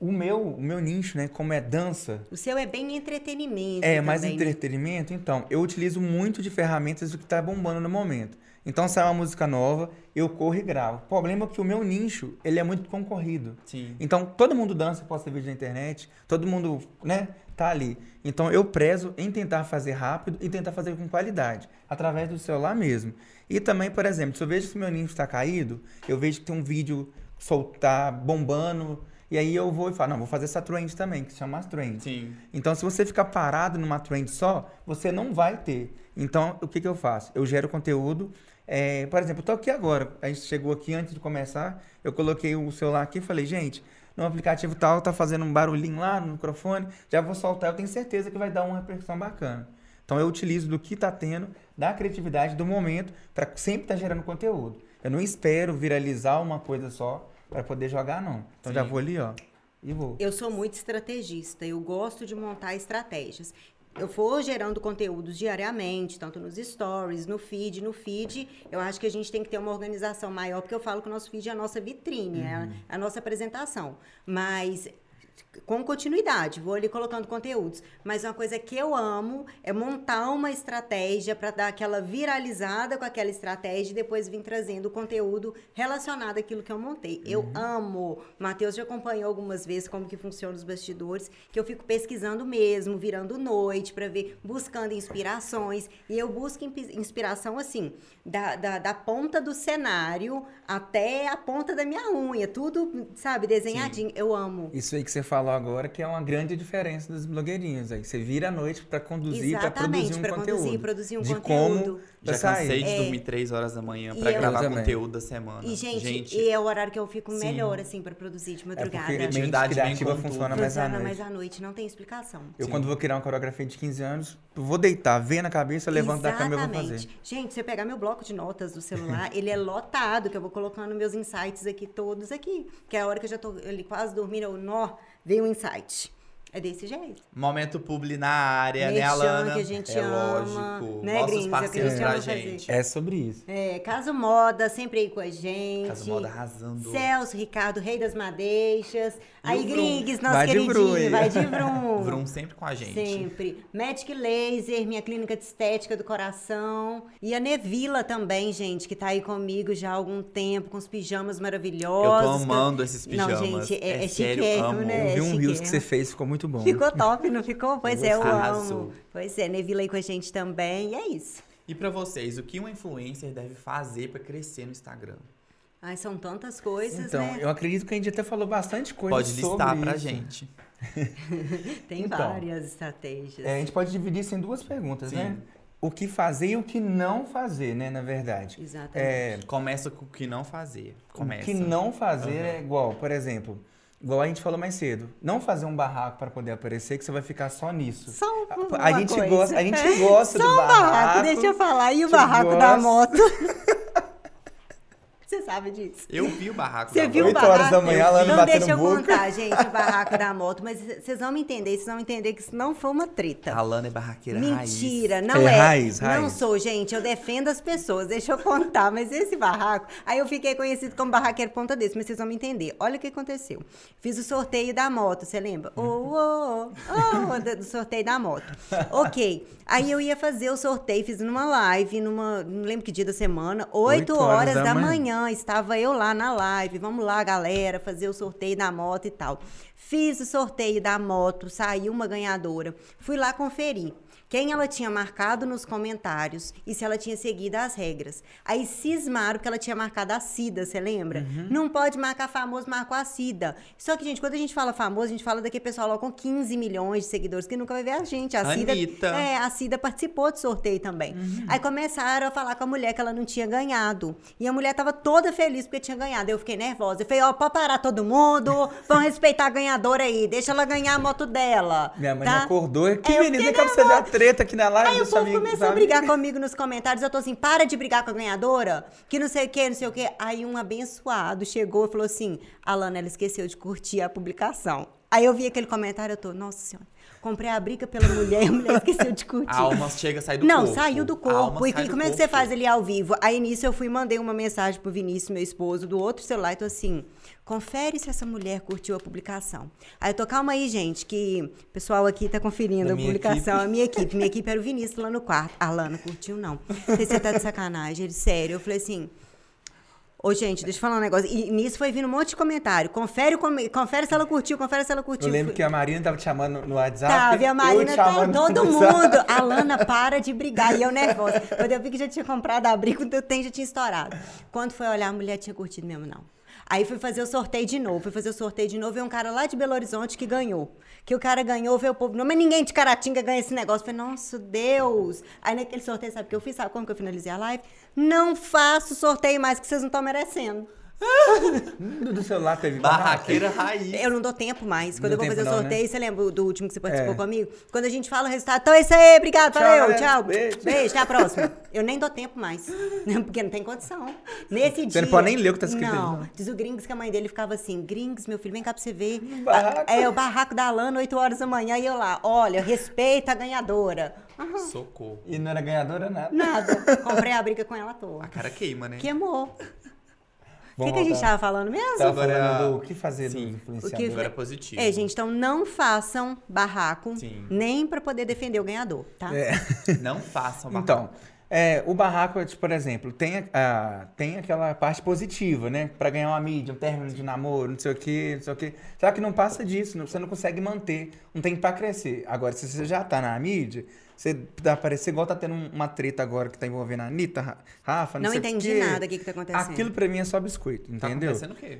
o meu, o meu nicho, né, como é dança, O seu é bem entretenimento. É, mais né? entretenimento, então, eu utilizo muito de ferramentas do que tá bombando no momento. Então, sai uma música nova, eu corro e gravo. O problema é que o meu nicho, ele é muito concorrido. Sim. Então, todo mundo dança, posta vídeo na internet, todo mundo, né, tá ali. Então, eu prezo em tentar fazer rápido e tentar fazer com qualidade, através do celular mesmo. E também, por exemplo, se eu vejo que meu nicho está caído, eu vejo que tem um vídeo soltar bombando, e aí eu vou e falo, não, vou fazer essa trend também, que se chama as trends. Sim. Então, se você ficar parado numa trend só, você não vai ter. Então, o que, que eu faço? Eu gero conteúdo. é, por exemplo, eu tô aqui agora. A gente chegou aqui antes de começar. Eu coloquei o celular aqui e falei, gente, no aplicativo tal, tá fazendo um barulhinho lá no microfone. Já vou soltar, eu tenho certeza que vai dar uma repercussão bacana. Então, eu utilizo do que tá tendo, da criatividade do momento, para sempre estar gerando conteúdo. Eu não espero viralizar uma coisa só para poder jogar, não. Então, já Sim. vou ali, ó, e vou. Eu sou muito estrategista, eu gosto de montar estratégias. Eu for gerando conteúdos diariamente, tanto nos stories, no feed, no feed, eu acho que a gente tem que ter uma organização maior, porque eu falo que o nosso feed é a nossa vitrine, é a- a nossa apresentação. Mas com continuidade, vou ali colocando conteúdos. Mas uma coisa que eu amo é montar uma estratégia para dar aquela viralizada com aquela estratégia e depois vir trazendo conteúdo relacionado àquilo que eu montei. Eu amo. Matheus já acompanhou algumas vezes como que funciona os bastidores, que eu fico pesquisando mesmo, virando noite para ver, buscando inspirações. E eu busco inspiração assim, da, da, da ponta do cenário até a ponta da minha unha, tudo, sabe, desenhadinho. Eu amo. Isso aí que você falou agora, que é uma grande diferença dos blogueirinhos aí. Você vira à noite para conduzir, para produzir um pra conteúdo. conduzir, produzir um de conteúdo. como Já cansei de É. dormir três horas da manhã E pra eu- gravar conteúdo da semana. E, gente, e é o horário que eu fico melhor, assim, pra produzir de É madrugada. porque mente Atividade criativa com funciona tudo. mais à Funciona noite. mais à noite, não tem explicação. Eu, Sim. quando vou criar uma coreografia de 15 anos, vou deitar, ver na cabeça, levanto da cama e eu vou fazer. Exatamente. Gente, se eu pegar meu bloco de notas do celular, ele é lotado, que eu vou colocando meus insights aqui, todos aqui. Que é a hora que eu já tô ali quase dormindo, eu, nó, veio um insight. É desse jeito. Momento publi na área, né, Merchan Alana? que a gente é ama, lógico. né, Nossos? É o que a parceiros gente pra fazer. gente. É sobre isso. É, Caso Moda, sempre aí com a gente. Caso Moda arrasando. Celso, Ricardo, Rei das Madeixas. Aí, Vrum. Gringues, nosso Vai de queridinho, aí. vai de Vrum. [LAUGHS] Vrum sempre com a gente. Sempre. Magic Laser, minha clínica de estética do coração. E a Nevila também, gente, que tá aí comigo já há algum tempo, com os pijamas Eu maravilhosos. tô amando esses Não, pijamas. gente, é- é sério, amo. né? eu vi um chiquérrimo. reels que você fez, ficou muito muito bom. Ficou top, não ficou? Pois é, eu Arrasou. amo. Pois é, Neville aí com a gente também. E é isso. E pra vocês, o que um influencer deve fazer pra crescer no Instagram? Ai, são tantas coisas, Então, né? eu acredito que a gente até falou bastante coisa Pode sobre listar pra isso. gente. [LAUGHS] Tem então, várias estratégias. É, a gente pode dividir isso em duas perguntas, Sim. né? O que fazer e o que não fazer, né, na verdade. Exatamente. É, Começa com o que não fazer. Começa. O que não fazer Aham. é igual, por exemplo, igual a gente falou mais cedo, não fazer um barraco para poder aparecer que você vai ficar só nisso. Só um- A uma gente coisa. gosta- a gente gosta [LAUGHS] Só do um barraco, barraco, deixa eu falar. E o barraco da gosta. moto? [LAUGHS] [LAUGHS] Você sabe disso? Eu vi o barraco Você da viu o moto. Oito horas barraco? da manhã, ela Não batendo deixa eu boca. contar, gente, o [LAUGHS] barraco da moto. Mas vocês vão me entender, vocês vão entender que isso não foi uma treta. A Lana é barraqueira Mentira, raiz. não É é. raiz, Não raiz. sou, gente. Eu defendo as pessoas. Deixa eu contar. Mas esse barraco. Aí eu fiquei conhecido como barraqueiro ponta desse, mas vocês vão me entender. Olha o que aconteceu. Fiz o sorteio da moto, você lembra? Oh, oh, oh, oh, do sorteio da moto. Ok. Aí eu ia fazer o sorteio, fiz numa live, numa. Não lembro que dia da semana, 8 Oito horas horas, da da manhã. manhã. Estava eu lá na live. Vamos lá, galera, fazer o sorteio da moto e tal. Fiz o sorteio da moto, saiu uma ganhadora. Fui lá conferir quem ela tinha marcado nos comentários e se ela tinha seguido as regras. Aí cismaram que ela tinha marcado a Cida, você lembra? Uhum. Não pode marcar famoso, marcou a Cida. Só que, gente, quando a gente fala famoso, a gente fala daquele pessoal lá com 15 milhões de seguidores que nunca vai ver a gente. A Cida, Anitta. é, a Cida participou do sorteio também. Uhum. Aí começaram a falar com a mulher que ela não tinha ganhado. E a mulher tava toda feliz porque tinha ganhado. Eu fiquei nervosa. Eu falei, ó, pode parar todo mundo, vamos respeitar a ganhadora aí, deixa ela ganhar a moto dela. Minha mãe tá? acordou. Que É, menina, que você já treta aqui na live Aí o povo amigos, começou a sabe? brigar comigo nos comentários. Eu tô assim, para de brigar com a ganhadora, que não sei o que, não sei o que. Aí um abençoado chegou e falou assim: Alana, ela esqueceu de curtir a publicação. Aí eu vi aquele comentário, eu tô, nossa senhora, comprei a briga pela mulher e a mulher esqueceu de curtir. A alma chega a sair do não, corpo. saiu do A corpo. E sai como é que você faz ali ao vivo? Aí nisso eu fui e mandei uma mensagem pro Vinícius, meu esposo, do outro celular, e tô assim: confere se essa mulher curtiu a publicação. Aí eu tô, calma aí, gente, que o pessoal aqui tá conferindo Da a publicação. equipe. A minha equipe. Minha equipe era o Vinícius lá no quarto. A Lana curtiu, não. Você tá de sacanagem? Ele, sério. Eu falei assim. Ô, gente, deixa eu falar um negócio. E nisso foi vindo um monte de comentário. Confere, o come- confere se ela curtiu, confere se ela curtiu. Eu lembro que a Marina tava te chamando no WhatsApp. Tava, e a Marina tá todo mundo. A Lana para de brigar. E eu nervosa. Quando eu vi que já tinha comprado a briga, quando eu tenho, já tinha estourado. Quando foi olhar, a mulher tinha curtido mesmo, não. Aí fui fazer o sorteio de novo. Fui fazer o sorteio de novo. Veio um cara lá de Belo Horizonte que ganhou. Que o cara ganhou, veio o povo. Não, mas ninguém de Caratinga ganha esse negócio. Eu falei, nossa, Deus. Aí naquele sorteio, sabe o que eu fiz? Sabe como que eu finalizei a live? Não faço sorteio mais que vocês não estão merecendo. Do [LAUGHS] do celular teve Barraqueira raiz. Eu não dou tempo mais. Quando Não eu vou fazer o não, sorteio, você lembra do último que você participou É. comigo? Quando a gente fala o resultado, então é isso aí, obrigado, Tchau, valeu, galera. tchau. Beijo. Beijo, até a próxima. [LAUGHS] Eu nem dou tempo mais, porque não tem condição. Nesse dia... não pode nem ler o que tá escrito Não, diz o Gringos que a mãe dele ficava assim, Gringos, meu filho, vem cá pra você ver. barraco. É, o barraco da Alana, 8 horas da manhã, e eu lá, olha, respeita a ganhadora. Aham, Socorro. E não era ganhadora nada. Nada, comprei a briga com ela à toa. A cara queima, né? Queimou. O que, que a gente voltar. tava falando mesmo? Tava Agora- falando do que fazer Sim. dos O influenciadores. que- Agora é positivo. É, gente, então não façam barraco, Sim. nem pra poder defender o ganhador, tá? É. Não façam barraco. Então, é, o barraco, tipo, por exemplo, tem, a- tem aquela parte positiva, né? Pra ganhar uma mídia, um término de namoro, não sei o quê, não sei o quê. Só que não passa disso, não- você não consegue manter, não tem pra crescer. Agora, se você já tá na mídia, você dá pra parecer igual tá tendo um- uma treta agora que tá envolvendo a Anitta, Ra- Rafa, não, Não sei entendi o quê. nada o que que tá acontecendo. Aquilo pra mim é só biscoito, Tá entendeu? acontecendo o quê?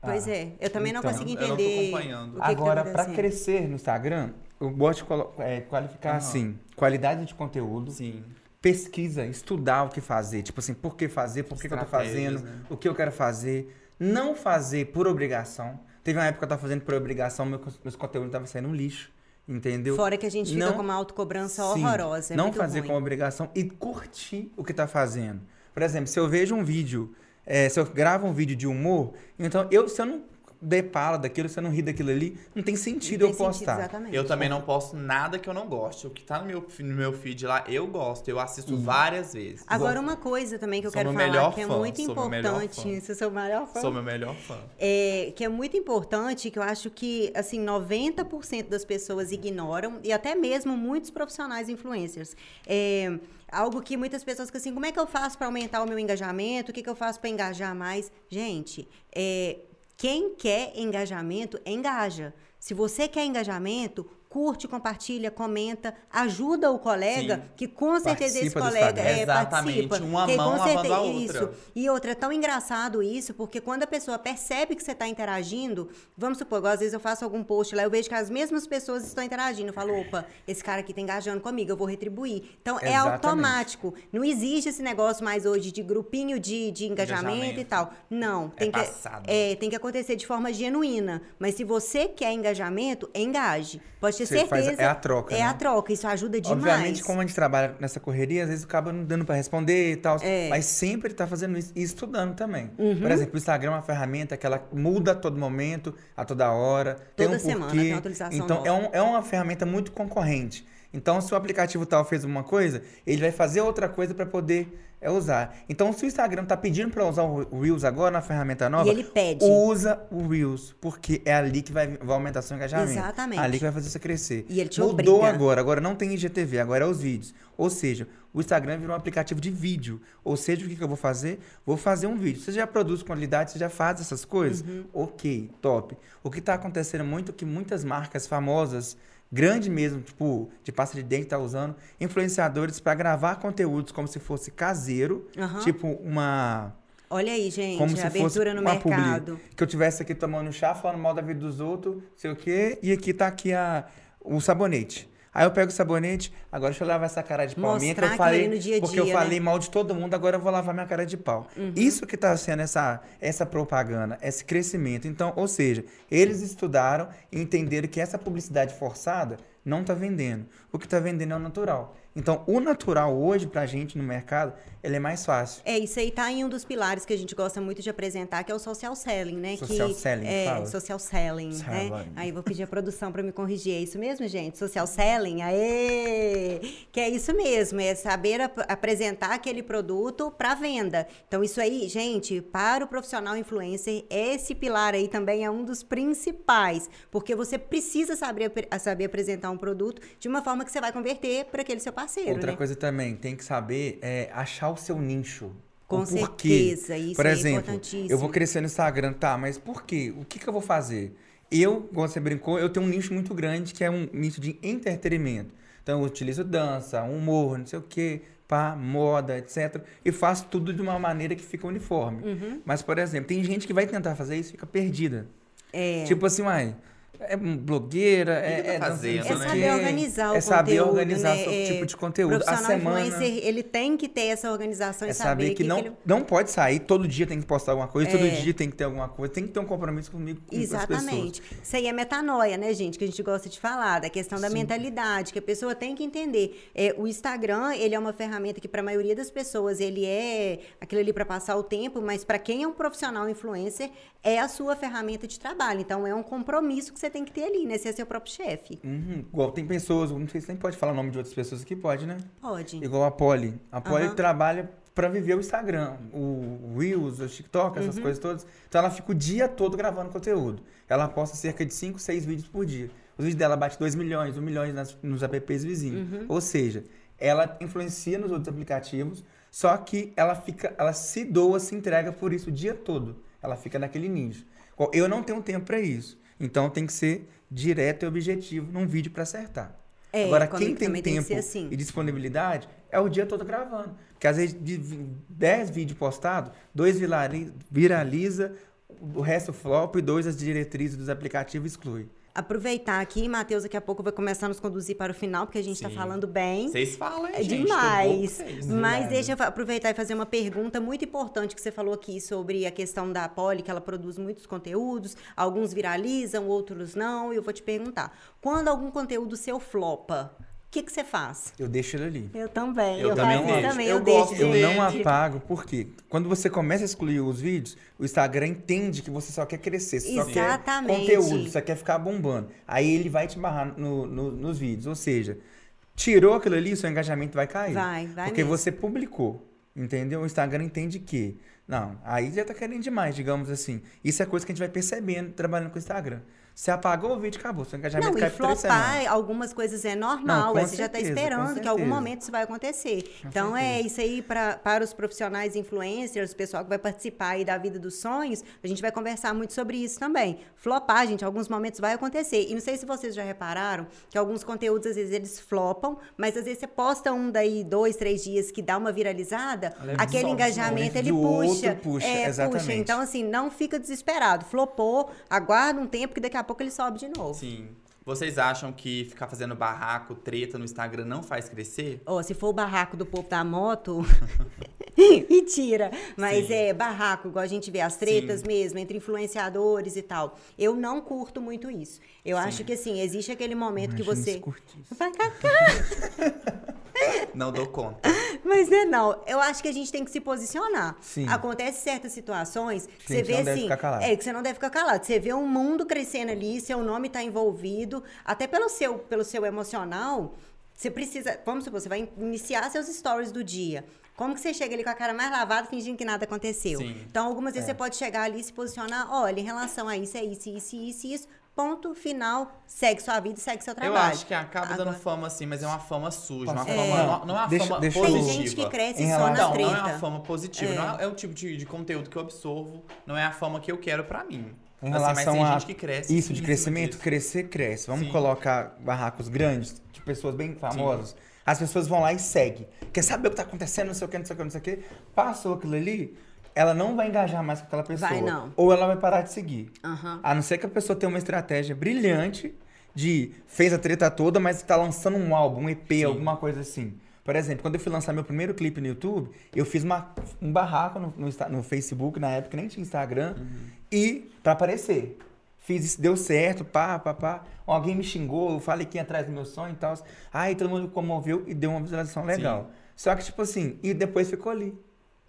Pois Ah, é, eu também não então, consegui eu não tô entender. acompanhando. o que que tá Agora, pra acontecendo. crescer no Instagram, eu gosto de é, qualificar Aham. assim, qualidade de conteúdo, Sim. Pesquisa, estudar o que fazer. Tipo assim, por que fazer, por que, que eu tô fazendo, né? o que eu quero fazer. Não fazer por obrigação. Teve uma época que eu tava fazendo por obrigação, meu, meus conteúdos estavam saindo um lixo. Entendeu? Fora que a gente fica Não- com uma autocobrança Sim, horrorosa. É não muito fazer ruim. como obrigação e curtir o que tá fazendo. Por exemplo, se eu vejo um vídeo, é, se eu gravo um vídeo de humor, então eu, se eu não der pala daquilo, eu não rir daquilo ali, não tem sentido Não eu tem sentido, postar. exatamente. Eu também não posto nada que eu não goste. O que tá no meu, no meu feed lá, eu gosto. Eu assisto várias vezes. Agora, uma coisa também que eu Sou quero falar, melhor que é fã, muito melhor importante. [LAUGHS] Você é seu maior fã? Sou meu melhor fã. É, que é muito importante, que eu acho que, assim, 90% das pessoas ignoram, e até mesmo muitos profissionais influencers. É, algo que muitas pessoas ficam assim, como é que eu faço para aumentar o meu engajamento? O que, que eu faço para engajar mais? Gente, é, Quem quer engajamento, engaja. Se você quer engajamento, curte, compartilha, comenta, ajuda o colega, Sim. que com certeza esse Participa do colega é, Exatamente, participa. uma que mão com certeza, a outra. Isso. E outra, é tão engraçado isso, porque quando a pessoa percebe que você está interagindo, vamos supor, às vezes eu faço algum post lá, eu vejo que as mesmas pessoas estão interagindo. Eu falo, opa, esse cara aqui tá engajando comigo, eu vou retribuir. Então é Exatamente. automático. Não existe esse negócio mais hoje de grupinho de, de engajamento, Engajamento. e tal. Não. Tem que, passado. é, tem que acontecer de forma genuína. Mas se você quer engajamento, engaje. Pode ter Você faz- certeza. é a troca, É né? a troca. Isso ajuda demais. Obviamente, como a gente trabalha nessa correria, às vezes acaba não dando pra responder e tal. É. Mas sempre tá fazendo isso e estudando também. Uhum. Por exemplo, o Instagram é uma ferramenta que ela muda a todo momento, a toda hora. Toda um semana porquê. tem atualização Então, é, nova. um- é uma ferramenta muito concorrente. Então, se o aplicativo tal fez uma coisa, ele vai fazer outra coisa para poder é, usar. Então, se o Instagram tá pedindo para usar o Reels agora na ferramenta nova, E ele pede. usa o Reels, porque é ali que vai, vai aumentar seu engajamento. Exatamente. Ali que vai fazer você crescer. E ele te Mudou obriga. agora, agora não tem IGTV, agora é os vídeos. Ou seja, o Instagram virou um aplicativo de vídeo. Ou seja, o que, que eu vou fazer? Vou fazer um vídeo. Você já produz qualidade, você já faz essas coisas? Uhum. Ok, top. O que está acontecendo muito é que muitas marcas famosas, grande mesmo, tipo, de pasta de dente, tá usando influenciadores para gravar conteúdos como se fosse caseiro, Aham. tipo uma Olha aí, gente, como se fosse abertura no uma publi. mercado. Que eu tivesse aqui tomando chá, falando mal da vida dos outros, sei o quê, e aqui tá aqui a, o sabonete. Aí eu pego o sabonete, agora deixa eu lavar essa cara de pau minha, que Mostrar eu falei, no dia a porque eu dia, né? falei mal de todo mundo, agora eu vou lavar minha cara de pau. Isso que tá sendo essa, essa propaganda, esse crescimento. Então, ou seja, eles estudaram e entenderam que essa publicidade forçada não tá vendendo. O que tá vendendo é o natural. Então, o natural hoje pra gente no mercado, ele é mais fácil. É, isso aí tá em um dos pilares que a gente gosta muito de apresentar, que é o social selling, né? Social que, selling, é, fala. social selling, né? Selling. Aí eu vou pedir a produção para me corrigir. É isso mesmo, gente? Social selling, aê! Que é isso mesmo, é saber ap- apresentar aquele produto para venda. Então, isso aí, gente, para o profissional influencer, esse pilar aí também é um dos principais, porque você precisa saber, saber apresentar um produto de uma forma que você vai converter para aquele seu parceiro, Outra né? coisa também, tem que saber é, achar o seu nicho. Com certeza, isso Por é exemplo, importantíssimo. eu vou crescer no Instagram, tá, mas por quê? O que, que eu vou fazer? Eu, como você brincou, eu tenho um nicho muito grande que é um nicho de entretenimento. Então eu utilizo dança, humor, não sei o quê, pá, moda, etc. E faço tudo de uma maneira que fica uniforme. Uhum. Mas, por exemplo, tem gente que vai tentar fazer isso e fica perdida. É. Tipo assim, uai, é blogueira, é, que tá é, fazendo, É né? saber organizar o É saber conteúdo, organizar né? seu É, tipo de conteúdo. A profissional semana influencer, ele tem que ter essa organização é e saber que, não, ele... não pode sair, todo dia tem que postar alguma coisa, todo É. dia tem que ter alguma coisa, tem que ter um compromisso comigo com as pessoas. Exatamente. Isso aí é metanoia, né, gente? Que a gente gosta de falar, da questão da mentalidade, que a pessoa tem que entender. É, o Instagram, ele é uma ferramenta que, para a maioria das pessoas, ele é aquilo ali para passar o tempo, mas para quem é um profissional influencer, é a sua ferramenta de trabalho. Então, é um compromisso que você tem que ter ali, né? Ser seu próprio chefe. Uhum. Igual tem pessoas, não sei se nem pode falar o nome de outras pessoas aqui, pode, né? Pode. Igual a Polly. A Polly Aham. trabalha pra viver o Instagram, o Reels, o TikTok, Uhum. essas coisas todas. Então ela fica o dia todo gravando conteúdo. Ela posta cerca de 5, 6 vídeos por dia. Os vídeos dela batem 2 milhões, 1 milhão nas- nos apps vizinhos. Uhum. Ou seja, ela influencia nos outros aplicativos, só que ela fica, ela se doa, se entrega por isso o dia todo. Ela fica naquele nicho. Eu não tenho tempo pra isso. Então tem que ser direto e objetivo num vídeo pra acertar. É, Agora, quem tem tem tempo ser assim. e disponibilidade é o dia todo gravando. Porque às vezes de 10 vídeos postados, dois virali- viraliza, o resto flop e dois as diretrizes dos aplicativos exclui. Aproveitar aqui, Matheus, daqui a pouco vai começar a nos conduzir para o final, porque a gente está falando bem. Vocês falam, hein, É gente? demais. Vocês. Mas Verdade. deixa eu aproveitar e fazer uma pergunta muito importante que você falou aqui sobre a questão da Poli, que ela produz muitos conteúdos, alguns viralizam, outros não. E eu vou te perguntar: quando algum conteúdo seu flopa, o que, que você faz? Eu deixo ele ali. Eu também. Eu Eu, também faço isso deixo. também. Eu Eu, gosto deixo. Eu dele. não apago, por quê? Quando você começa a excluir os vídeos, o Instagram entende que você só quer crescer, você só quer Exatamente. conteúdo, só quer ficar bombando. Aí ele vai te barrar no- no- nos vídeos. Ou seja, tirou aquilo ali, seu engajamento vai cair. Vai, vai Porque mesmo. você publicou, entendeu? O Instagram entende que. Não, aí já tá querendo demais, digamos assim. Isso é coisa que a gente vai percebendo trabalhando com o Instagram. Você apagou o vídeo, acabou. Seu engajamento Não, cai e flopar semanas. algumas coisas é Não, normal. aí você já está certeza, com esperando que em algum momento isso vai acontecer. Com então, é certeza. isso aí pra, para os profissionais influencers, o pessoal que vai participar aí da vida dos sonhos, a gente vai conversar muito sobre isso também. Flopar, gente, em alguns momentos vai acontecer. E não sei se vocês já repararam que alguns conteúdos, às vezes, eles flopam, mas às vezes você posta um daí, dois, três dias que dá uma viralizada, é aquele engajamento, ele puxa. outro puxa, é, exatamente. Então, assim, não fica desesperado. Flopou, aguarda um tempo que daqui a pouco ele sobe de novo. Sim. Vocês acham que ficar fazendo barraco, treta no Instagram não faz crescer? Ó, se for o barraco do povo da moto, [LAUGHS] mentira. Mas Sim. é barraco, igual a gente vê as tretas Sim. mesmo, entre influenciadores e tal. Eu não curto muito isso. Eu Sim. acho que, assim, existe aquele momento que Imagina você... se curtisse. Vai cacar. [LAUGHS] Não dou conta. Mas não é não. Eu acho que a gente tem que se posicionar. Sim. Acontece certas situações que Sim, você vê não deve assim. ficar calado. É, que você não deve ficar calado. Você vê um mundo crescendo ali, seu nome está envolvido, até pelo seu, pelo seu emocional. Você precisa. Vamos supor, você vai iniciar seus stories do dia. Como que você chega ali com a cara mais lavada, fingindo que nada aconteceu? Sim. Então, algumas vezes É. você pode chegar ali e se posicionar, olha, em relação a isso, é isso, isso, isso, isso. Ponto final, segue sua vida e segue seu Eu trabalho. acho que acaba dando Agora- fama assim, mas é uma fama suja, uma fama, É. não, não é uma Deixa- fama deixa eu- positiva. Tem gente que cresce Em só na relação- Não, não é treta. uma fama positiva. É. Não é, é o tipo de, de conteúdo que eu absorvo. Não é a fama que eu quero pra mim. Em Assim, mas relação tem a gente que cresce. isso de crescimento, disso. crescer, cresce. Vamos Sim. colocar barracos grandes, de pessoas bem famosas. As pessoas vão lá e seguem. Quer saber o que tá acontecendo, não sei o que, não sei o que, não sei o que. Passou aquilo ali, ela não vai engajar mais com aquela pessoa. Vai, não. Ou ela vai parar de seguir. Aham. A não ser que a pessoa tenha uma estratégia brilhante de fez a treta toda, mas tá lançando um álbum, um EP, alguma coisa assim. Por exemplo, quando eu fui lançar meu primeiro clipe no YouTube, eu fiz uma- um barraco no, no no Facebook, na época nem tinha Instagram, e pra aparecer. Fiz isso, deu certo, pá, pá, pá. Alguém me xingou, eu falei que ia atrás do meu sonho e tal. Aí todo mundo comoveu e deu uma visualização legal. Só que, tipo assim, e depois ficou ali.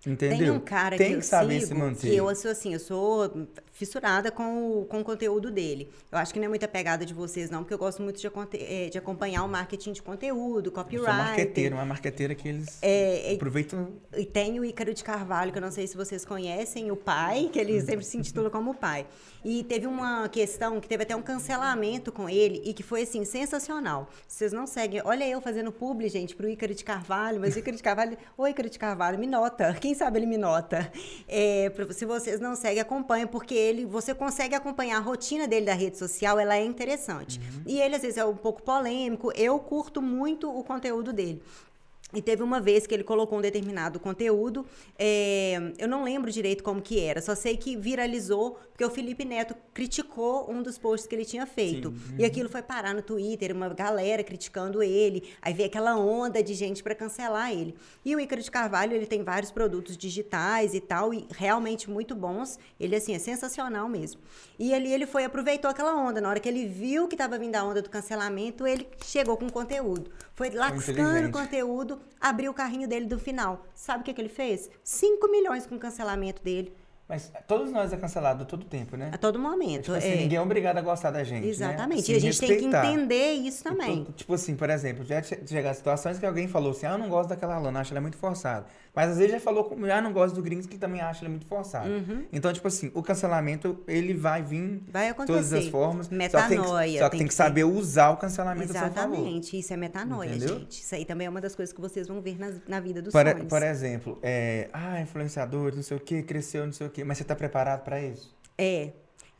Entendeu? Tem um cara Tem que, que eu saber sigo, se manter. que eu sou assim, eu sou fissurada com o, com o conteúdo dele. Eu acho que não é muita pegada de vocês, não, porque eu gosto muito de, eh, de acompanhar o marketing de conteúdo, Eu copyright. sou marqueteiro, uma marqueteira que eles É, é- aproveitam E tem o Ícaro de Carvalho, que eu não sei se vocês conhecem, o pai, que ele sempre se intitula como pai. E teve uma questão que teve até um cancelamento com ele e que foi assim, sensacional. Vocês não seguem. Olha eu fazendo publi, gente, pro Ícaro de Carvalho, mas o Ícaro de Carvalho. [LAUGHS] Ô, Ícaro de Carvalho, me nota. Quem sabe ele me nota. É, se vocês não seguem, acompanhem, porque ele, você consegue acompanhar a rotina dele da rede social, ela é interessante. E ele, às vezes, é um pouco polêmico. Eu curto muito o conteúdo dele. E teve uma vez que ele colocou um determinado conteúdo, é, eu não lembro direito como que era, só sei que viralizou porque o Felipe Neto criticou um dos posts que ele tinha feito. E aquilo foi parar no Twitter, uma galera criticando ele, aí veio aquela onda de gente para cancelar ele. E o Ícaro de Carvalho, ele tem vários produtos digitais e tal, e realmente muito bons. Ele, assim, é sensacional mesmo. E ali ele foi, aproveitou aquela onda. Na hora que ele viu que estava vindo a onda do cancelamento, ele chegou com conteúdo. Foi lascando o inteligente. Abriu o carrinho dele do final. Sabe o que, que ele fez? 5 milhões com o cancelamento dele. Mas todos nós é cancelado todo tempo, né? A todo momento. Tipo assim, é. ninguém é obrigado a gostar da gente. né? Exatamente. Assim, e a gente tem que respeitar. entender isso também. Então, tipo assim, por exemplo, já che- chegar situações que alguém falou assim, ah, eu não gosto daquela Alana, acho ela muito forçada. Mas às vezes já falou como, ah, não gosto do Gringos, que também acha ela muito forçada. Então, tipo assim, o cancelamento, ele vai vir Uhum. Vai acontecer. todas as formas. Só que tem que, Metanoia, só que tem que saber usar o cancelamento. Exatamente. Isso é metanoia, Entendeu? gente. Isso aí também é uma das coisas que vocês vão ver na, na vida dos Por, sonhos. por exemplo, é, ah, influenciador, não sei o que, cresceu, não sei o que, mas você tá preparado pra isso? É.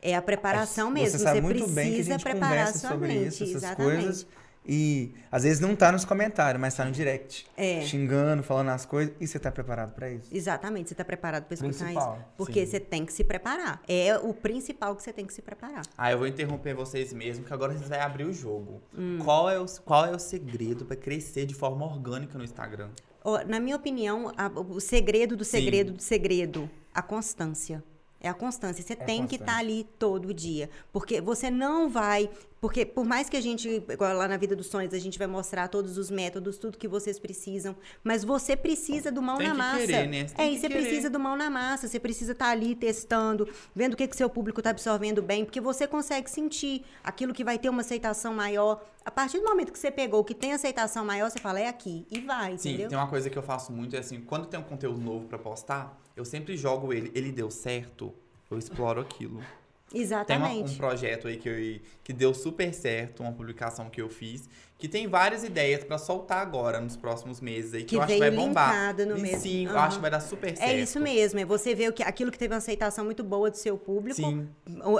É a preparação Você mesmo. sabe Você muito precisa bem que a gente preparar sua sobre mente. isso, essas Exatamente. coisas. E às vezes não tá nos comentários, mas tá no direct. É. Xingando, falando as coisas. E você tá preparado pra isso? Exatamente, você está preparado para escutar Principal, isso? Porque sim. você tem que se preparar. É o principal que você tem que se preparar. Ah, eu vou interromper vocês mesmo, que agora vocês vão abrir o jogo. Hum. Qual, é o, qual é o segredo pra crescer de forma orgânica no Instagram? Ó, na minha opinião, a- o segredo do Sim. segredo do segredo, a constância. É a constância. Você É tem que constância. estar ali todo dia. Porque você não vai. Porque por mais que a gente, igual lá na Vida dos Sonhos, a gente vai mostrar todos os métodos, tudo que vocês precisam. Mas você precisa do mão Tem na que massa. querer, né? Você tem é, que e você querer. precisa do mão na massa. Você precisa estar ali testando, vendo o que, que seu público está absorvendo bem, porque você consegue sentir aquilo que vai ter uma aceitação maior. A partir do momento que você pegou o que tem aceitação maior, você fala, é aqui. E vai, Sim, entendeu? tem uma coisa que eu faço muito, é assim, quando tem um conteúdo novo pra postar, eu sempre jogo ele, ele deu certo, eu exploro aquilo. Tem uma- Exatamente. um projeto aí que, eu- que deu super certo, uma publicação que eu fiz, que tem várias ideias pra soltar agora, nos próximos meses aí, que, Que eu acho que vai bombar. no e mesmo. sim, eu Aham. acho que vai dar super certo. É isso mesmo, é você ver o que, aquilo que teve uma aceitação muito boa do seu público. Sim.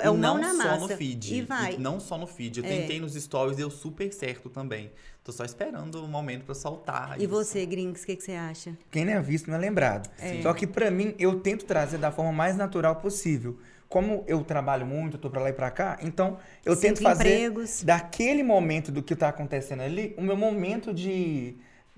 É o e mão não na só massa. no feed. E vai. não só no feed. Eu É. tentei nos stories, deu super certo também. Tô só esperando o momento pra soltar. E isso. você, Grinks, o que, que você acha? Quem não é visto não é lembrado. Só que pra mim, eu tento trazer da forma mais natural possível. Como eu trabalho muito, eu tô pra lá e pra cá, então eu Cinco tento fazer empregos. daquele momento do que tá acontecendo ali, o meu momento de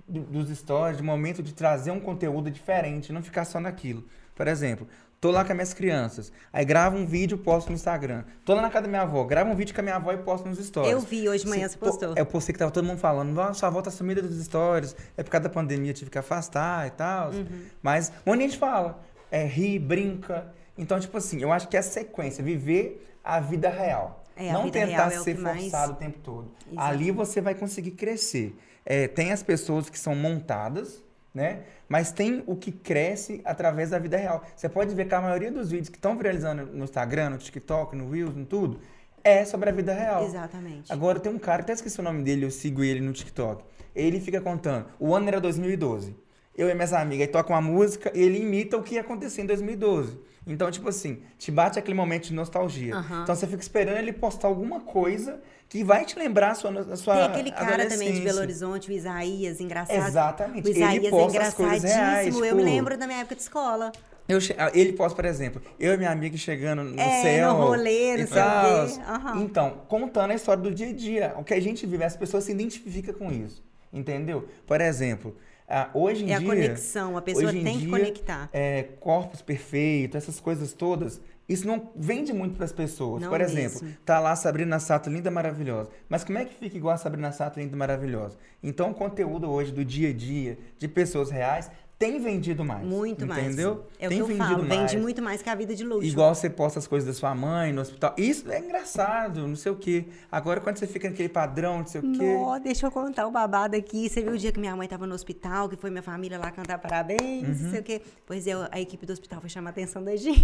do- dos stories, de momento de trazer um conteúdo diferente, não ficar só naquilo. Por exemplo, tô lá com as minhas crianças, aí gravo um vídeo, posto no Instagram. Tô lá na casa da minha avó, gravo um vídeo com a minha avó e posto nos stories. Eu vi hoje de manhã, você postou. Eu postei que tava todo mundo falando, nossa, sua avó tá sumida dos stories, é por causa da pandemia, tive que afastar e tal. Uhum. Mas um monte de gente fala, é, ri, brinca. Então, tipo assim, eu acho que é a sequência, viver a vida real. É, a Não vida tentar real é o ser mais- forçado o tempo todo. Exato. Ali você vai conseguir crescer. É, tem as pessoas que são montadas, né? Mas tem o que cresce através da vida real. Você pode ver que a maioria dos vídeos que estão viralizando no Instagram, no TikTok, no Reels, em tudo, é sobre a vida real. Exatamente. Agora tem um cara, até esqueci o nome dele, eu sigo ele no TikTok. Ele fica contando. O ano era 2012. Eu e minhas amigas aí toca uma música e ele imita o que ia acontecer em 2012. Então, tipo assim, te bate aquele momento de nostalgia. Aham. Então você fica esperando ele postar alguma coisa que vai te lembrar a sua, a sua Tem aquele cara também de. Belo Horizonte, o Isaías, engraçado. Exatamente. O Isaías ele é posta as coisas reais. engraçadíssimo. Eu me tipo, lembro da minha época de escola. eu ah, ele posta, por exemplo, eu e minha amiga chegando no É, céu. no rolê, e não sei o tal. Aham. Então, contando a história do dia a dia. O que a gente vive, as pessoas se identificam com isso. Entendeu? Por exemplo, ah, hoje em É a dia. conexão, a pessoa hoje em tem que dia, conectar. É, corpos perfeitos, essas coisas todas. Isso não vende muito para as pessoas. Não Por exemplo, mesmo. tá lá a Sabrina Sato linda, maravilhosa. Mas como é que fica igual a Sabrina Sato linda, maravilhosa? Então, o conteúdo hoje do dia a dia, de pessoas reais, tem vendido mais. Muito mais. Entendeu? É o tem que eu falo, mais. vende muito mais que a vida de luxo. Igual você posta as coisas da sua mãe no hospital. Isso é engraçado, não sei o quê. Agora, quando você fica naquele padrão, não sei o quê. Nó, deixa eu contar o babado aqui. Você viu o dia que minha mãe tava no hospital, que foi minha família lá cantar parabéns, Uhum. não sei o quê. Pois é, a equipe do hospital foi chamar a atenção da [LAUGHS] gente.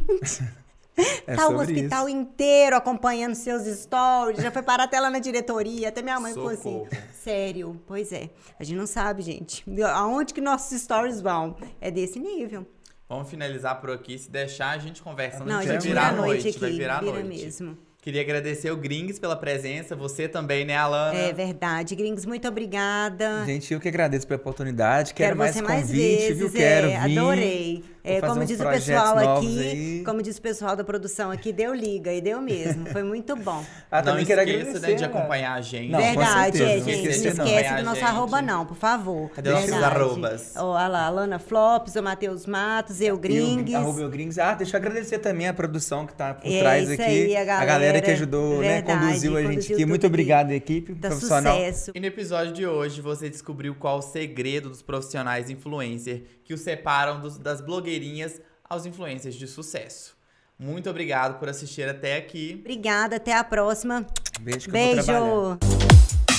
É tá o hospital inteiro acompanhando seus stories, já foi parar até lá na diretoria, até minha mãe ficou assim. Socorro. Sério, pois é. A gente não sabe, gente. Aonde que nossos stories vão? É desse nível. Vamos finalizar por aqui. Se deixar, a gente conversa. Não, a vai gente virar vira a noite aqui, vai virar a noite. mesmo. Queria agradecer o Grings pela presença, você também, né, Alana? É verdade. Gringos, muito obrigada. Gente, eu que agradeço pela oportunidade. Quero, Quero mais você mais convite, vezes, viu? Quero é, vir. adorei. É, como diz o pessoal aqui, aí. como diz o pessoal da produção aqui, deu liga e deu mesmo. Foi muito bom. [LAUGHS] Ah, não também quero esqueça agradecer. né, de galera. acompanhar a gente. Não, com Verdade, certeza, é, não gente. Não não. esquece do a nosso arroba, não, por favor. Cadê nossos Verdade. arrobas? Ó, a lá, Alana Flops, o Matheus Matos, eu Gringues. E o, arroba eu Gringos. Ah, deixa eu agradecer também a produção que tá por É trás isso aqui. aí, a galera. Que ajudou, né? Verdade, Conduziu a gente conduziu aqui. Muito obrigado, equipe Dá profissional. sucesso. E no episódio de hoje você descobriu qual o segredo dos profissionais influencer que os separam dos- das blogueirinhas aos influencers de sucesso. Muito obrigado por assistir até aqui. Obrigada, até a próxima. Beijo que eu vou trabalhar. Beijo.